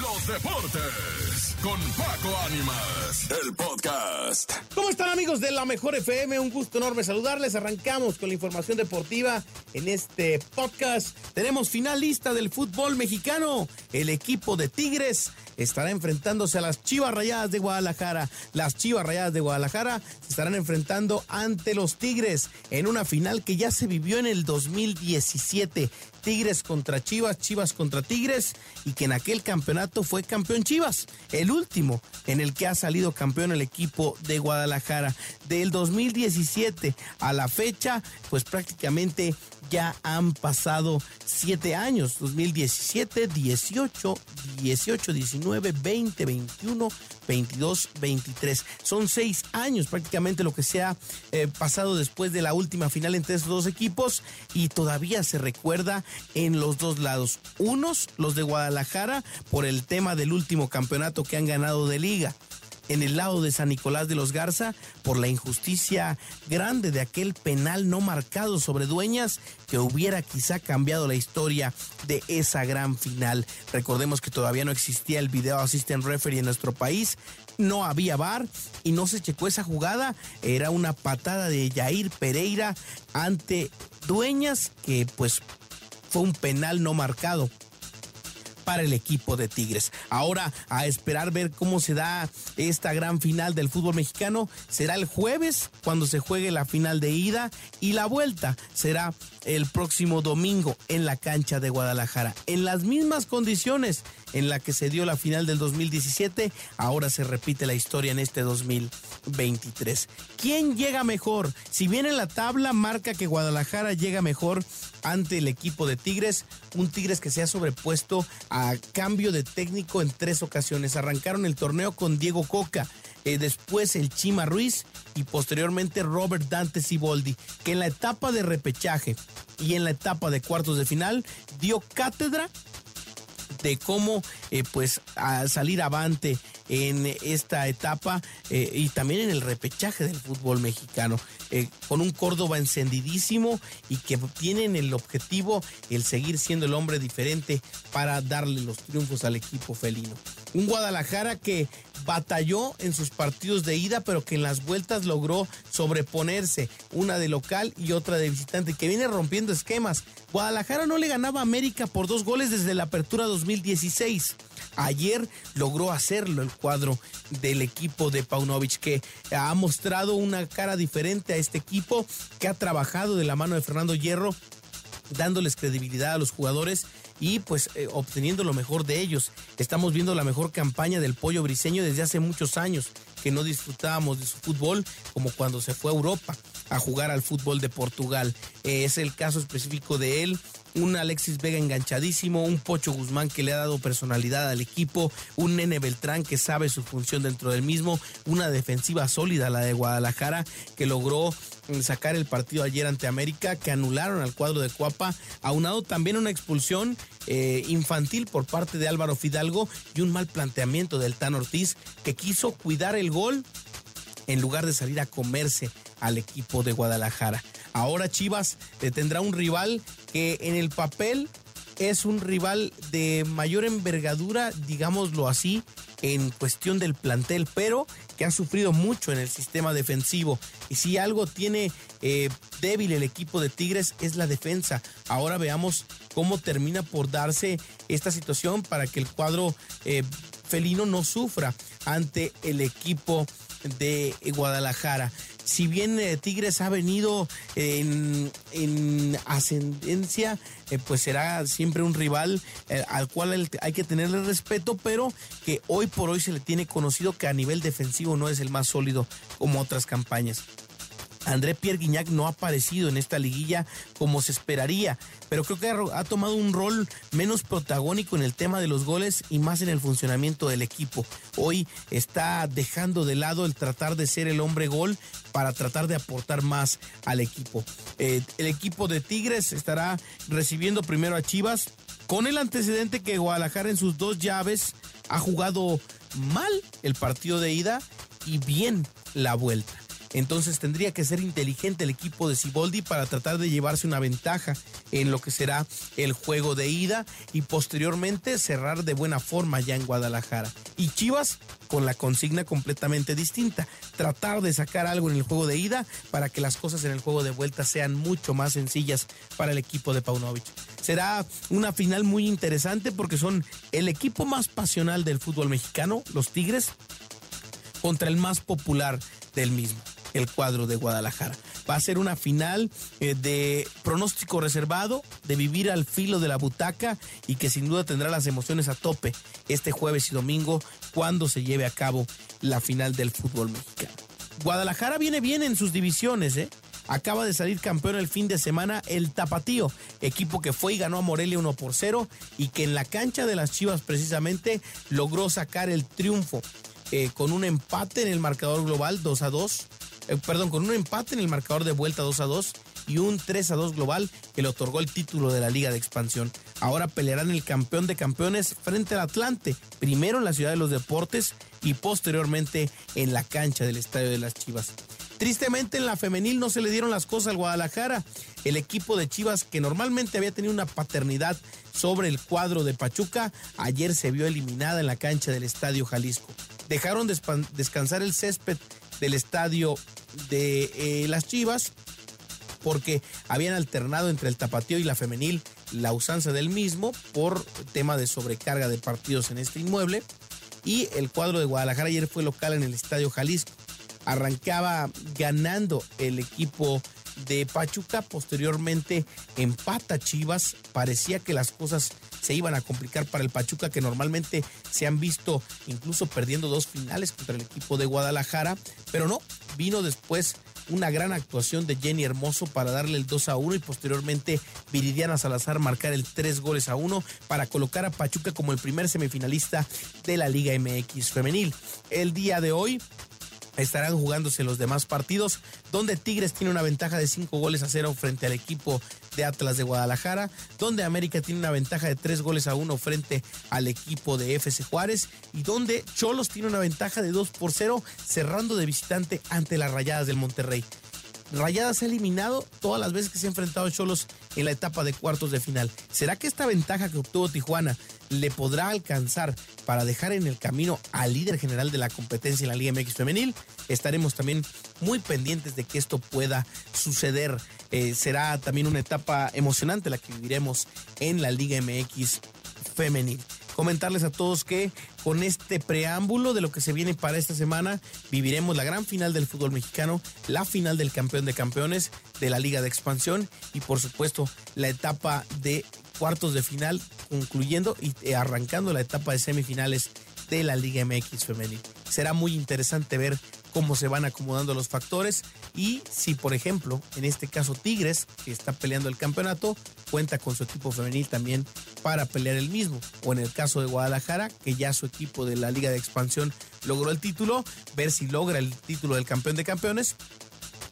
los deportes con Paco Ánimas, el podcast. ¿Cómo están amigos de la Mejor FM? Un gusto enorme saludarles. Arrancamos con la información deportiva en este podcast. Tenemos finalista del fútbol mexicano. El equipo de Tigres estará enfrentándose a las Chivas Rayadas de Guadalajara. Las Chivas Rayadas de Guadalajara se estarán enfrentando ante los Tigres en una final que ya se vivió en el 2017. Tigres contra Chivas, Chivas contra Tigres, y que en aquel campeonato fue campeón Chivas, el último en el que ha salido campeón el equipo de Guadalajara. Del 2017 a la fecha, pues prácticamente ya han pasado siete años, 2017, 18, 18, 19, 20, 21, 22, 23. Son seis años prácticamente lo que se ha eh, pasado después de la última final entre estos dos equipos y todavía se recuerda en los dos lados. Unos, los de Guadalajara, por el tema del último campeonato que han ganado de liga en el lado de San Nicolás de los Garza por la injusticia grande de aquel penal no marcado sobre Dueñas que hubiera quizá cambiado la historia de esa gran final. Recordemos que todavía no existía el video assistant referee en nuestro país, no había bar y no se checó esa jugada, era una patada de Jair Pereira ante Dueñas que pues fue un penal no marcado para el equipo de Tigres. Ahora a esperar ver cómo se da esta gran final del fútbol mexicano. Será el jueves cuando se juegue la final de ida y la vuelta será el próximo domingo en la cancha de Guadalajara. En las mismas condiciones en la que se dio la final del 2017, ahora se repite la historia en este 2023. ¿Quién llega mejor? Si bien en la tabla marca que Guadalajara llega mejor ante el equipo de Tigres, un Tigres que se ha sobrepuesto a cambio de técnico en tres ocasiones. Arrancaron el torneo con Diego Coca, eh, después el Chima Ruiz y posteriormente Robert Dante Siboldi, que en la etapa de repechaje y en la etapa de cuartos de final dio cátedra de cómo eh, pues a salir avante en esta etapa eh, y también en el repechaje del fútbol mexicano. Eh, con un Córdoba encendidísimo y que tienen el objetivo el seguir siendo el hombre diferente para darle los triunfos al equipo felino. Un Guadalajara que batalló en sus partidos de ida, pero que en las vueltas logró sobreponerse, una de local y otra de visitante, que viene rompiendo esquemas. Guadalajara no le ganaba a América por dos goles desde la apertura 2016. Ayer logró hacerlo el cuadro del equipo de Paunovic, que ha mostrado una cara diferente a este equipo, que ha trabajado de la mano de Fernando Hierro dándoles credibilidad a los jugadores y pues eh, obteniendo lo mejor de ellos. Estamos viendo la mejor campaña del pollo briseño desde hace muchos años, que no disfrutábamos de su fútbol como cuando se fue a Europa a jugar al fútbol de Portugal. Eh, es el caso específico de él un Alexis Vega enganchadísimo, un Pocho Guzmán que le ha dado personalidad al equipo, un Nene Beltrán que sabe su función dentro del mismo, una defensiva sólida, la de Guadalajara, que logró mm, sacar el partido ayer ante América, que anularon al cuadro de Cuapa, aunado también una expulsión eh, infantil por parte de Álvaro Fidalgo y un mal planteamiento del Tan Ortiz, que quiso cuidar el gol en lugar de salir a comerse al equipo de Guadalajara. Ahora Chivas tendrá un rival que en el papel es un rival de mayor envergadura, digámoslo así, en cuestión del plantel, pero que ha sufrido mucho en el sistema defensivo. Y si algo tiene eh, débil el equipo de Tigres es la defensa. Ahora veamos cómo termina por darse esta situación para que el cuadro eh, felino no sufra ante el equipo de Guadalajara si bien eh, Tigres ha venido en, ascendencia, eh, pues será siempre un rival eh, al cual hay que tenerle respeto, pero que hoy por hoy se le tiene conocido que a nivel defensivo no es el más sólido como otras campañas. André Pierre Guignac no ha aparecido en esta liguilla como se esperaría, pero creo que ha, tomado un rol menos protagónico en el tema de los goles y más en el funcionamiento del equipo. Hoy está dejando de lado el tratar de ser el hombre gol para tratar de aportar más al equipo. Eh, el equipo de Tigres estará recibiendo primero a Chivas con el antecedente que Guadalajara en sus dos llaves ha jugado mal el partido de ida y bien la vuelta. Entonces tendría que ser inteligente el equipo de Ciboldi para tratar de llevarse una ventaja en lo que será el juego de ida y posteriormente cerrar de buena forma ya en Guadalajara. Y Chivas con la consigna completamente distinta, tratar de sacar algo en el juego de ida para que las cosas en el juego de vuelta sean mucho más sencillas para el equipo de Paunovic. Será una final muy interesante porque son el equipo más pasional del fútbol mexicano, los Tigres, contra el más popular del mismo, el cuadro de Guadalajara. Va a ser una final eh, de pronóstico reservado, de vivir al filo de la butaca y que sin duda tendrá las emociones a tope este jueves y domingo cuando se lleve a cabo la final del fútbol mexicano. Guadalajara viene bien en sus divisiones, ¿eh? Acaba de salir campeón el fin de semana el Tapatío, equipo que fue y ganó a Morelia 1 por 0 y que en la cancha de las Chivas precisamente logró sacar el triunfo eh, con un empate en el marcador global 2 a 2 eh, perdón, con un empate en el marcador de vuelta 2 a 2 y un 3 a 2 global que le otorgó el título de la Liga de Expansión. Ahora pelearán el campeón de campeones frente al Atlante, primero en la Ciudad de los Deportes y posteriormente en la cancha del Estadio de las Chivas. Tristemente en la femenil no se le dieron las cosas al Guadalajara. El equipo de Chivas que normalmente había tenido una paternidad sobre el cuadro de Pachuca, ayer se vio eliminada en la cancha del Estadio Jalisco. Dejaron descansar el césped del estadio de eh, las Chivas porque habían alternado entre el tapatío y la femenil la usanza del mismo por tema de sobrecarga de partidos en este inmueble y el cuadro de Guadalajara ayer fue local en el Estadio Jalisco. Arrancaba ganando el equipo de Pachuca, posteriormente empata Chivas, parecía que las cosas se iban a complicar para el Pachuca, que normalmente se han visto incluso perdiendo dos finales contra el equipo de Guadalajara, pero no, vino después una gran actuación de Jenny Hermoso para darle el 2 a 1 y posteriormente Viridiana Salazar marcar el 3 goles a 1 para colocar a Pachuca como el primer semifinalista de la Liga MX femenil. El día de hoy estarán jugándose los demás partidos, donde Tigres tiene una ventaja de 5 goles a 0 frente al equipo de Atlas de Guadalajara, donde América tiene una ventaja de 3 goles a 1 frente al equipo de FC Juárez y donde Cholos tiene una ventaja de 2 por 0 cerrando de visitante ante las Rayadas del Monterrey. Rayadas ha eliminado todas las veces que se ha enfrentado a Cholos en la etapa de cuartos de final. ¿Será que esta ventaja que obtuvo Tijuana le podrá alcanzar para dejar en el camino al líder general de la competencia en la Liga MX femenil? Estaremos también muy pendientes de que esto pueda suceder. Eh, será también una etapa emocionante la que viviremos en la Liga MX femenil comentarles a todos que con este preámbulo de lo que se viene para esta semana, viviremos la gran final del fútbol mexicano, la final del campeón de campeones de la Liga de Expansión y por supuesto la etapa de cuartos de final, concluyendo y arrancando la etapa de semifinales de la Liga MX femenil. Será muy interesante ver cómo se van acomodando los factores y si, por ejemplo, en este caso Tigres, que está peleando el campeonato, cuenta con su equipo femenil también para pelear el mismo. O en el caso de Guadalajara, que ya su equipo de la Liga de Expansión logró el título, ver si logra el título del campeón de campeones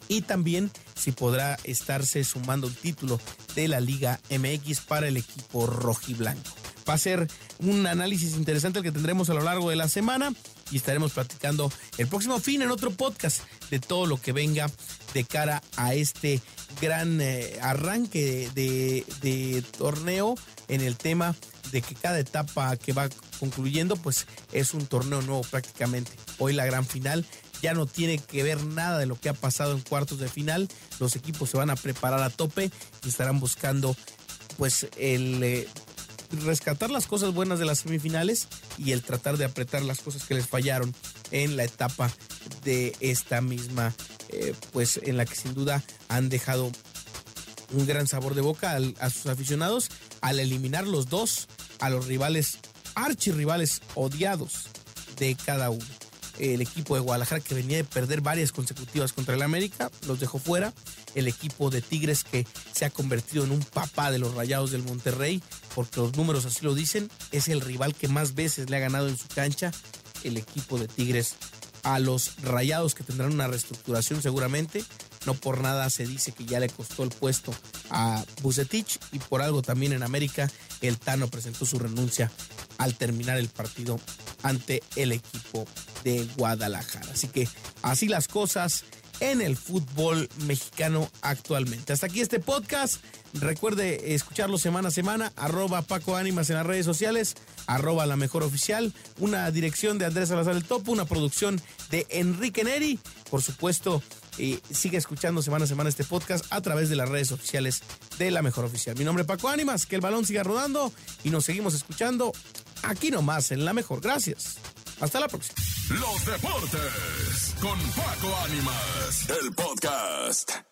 y también si podrá estarse sumando el título de la Liga MX para el equipo rojiblanco. Va a ser un análisis interesante el que tendremos a lo largo de la semana y estaremos platicando el próximo fin en otro podcast de todo lo que venga de cara a este gran eh, arranque de, torneo en el tema de que cada etapa que va concluyendo pues es un torneo nuevo prácticamente. Hoy la gran final ya no tiene que ver nada de lo que ha pasado en cuartos de final. Los equipos se van a preparar a tope y estarán buscando pues el eh, rescatar las cosas buenas de las semifinales y el tratar de apretar las cosas que les fallaron en la etapa de esta misma, eh, pues en la que sin duda han dejado un gran sabor de boca a sus aficionados al eliminar los dos a los rivales, archirrivales odiados de cada uno. El equipo de Guadalajara que venía de perder varias consecutivas contra el América, los dejó fuera el equipo de Tigres que se ha convertido en un papá de los Rayados del Monterrey, porque los números así lo dicen, es el rival que más veces le ha ganado en su cancha, el equipo de Tigres a los Rayados que tendrán una reestructuración seguramente. No por nada se dice que ya le costó el puesto a Bucetich y por algo también en América el Tano presentó su renuncia al terminar el partido ante el equipo de Guadalajara. Así que así las cosas en el fútbol mexicano actualmente. Hasta aquí este podcast. Recuerde escucharlo semana a semana, arroba Paco Ánimas en las redes sociales, arroba la mejor oficial, una dirección de Andrés Salazar el Topo, una producción de Enrique Neri. Por supuesto, y sigue escuchando semana a semana este podcast a través de las redes oficiales de la mejor oficial. Mi nombre es Paco Ánimas, que el balón siga rodando y nos seguimos escuchando aquí nomás en la mejor. Gracias. Hasta la próxima. Los deportes con Paco Ánimas, el podcast.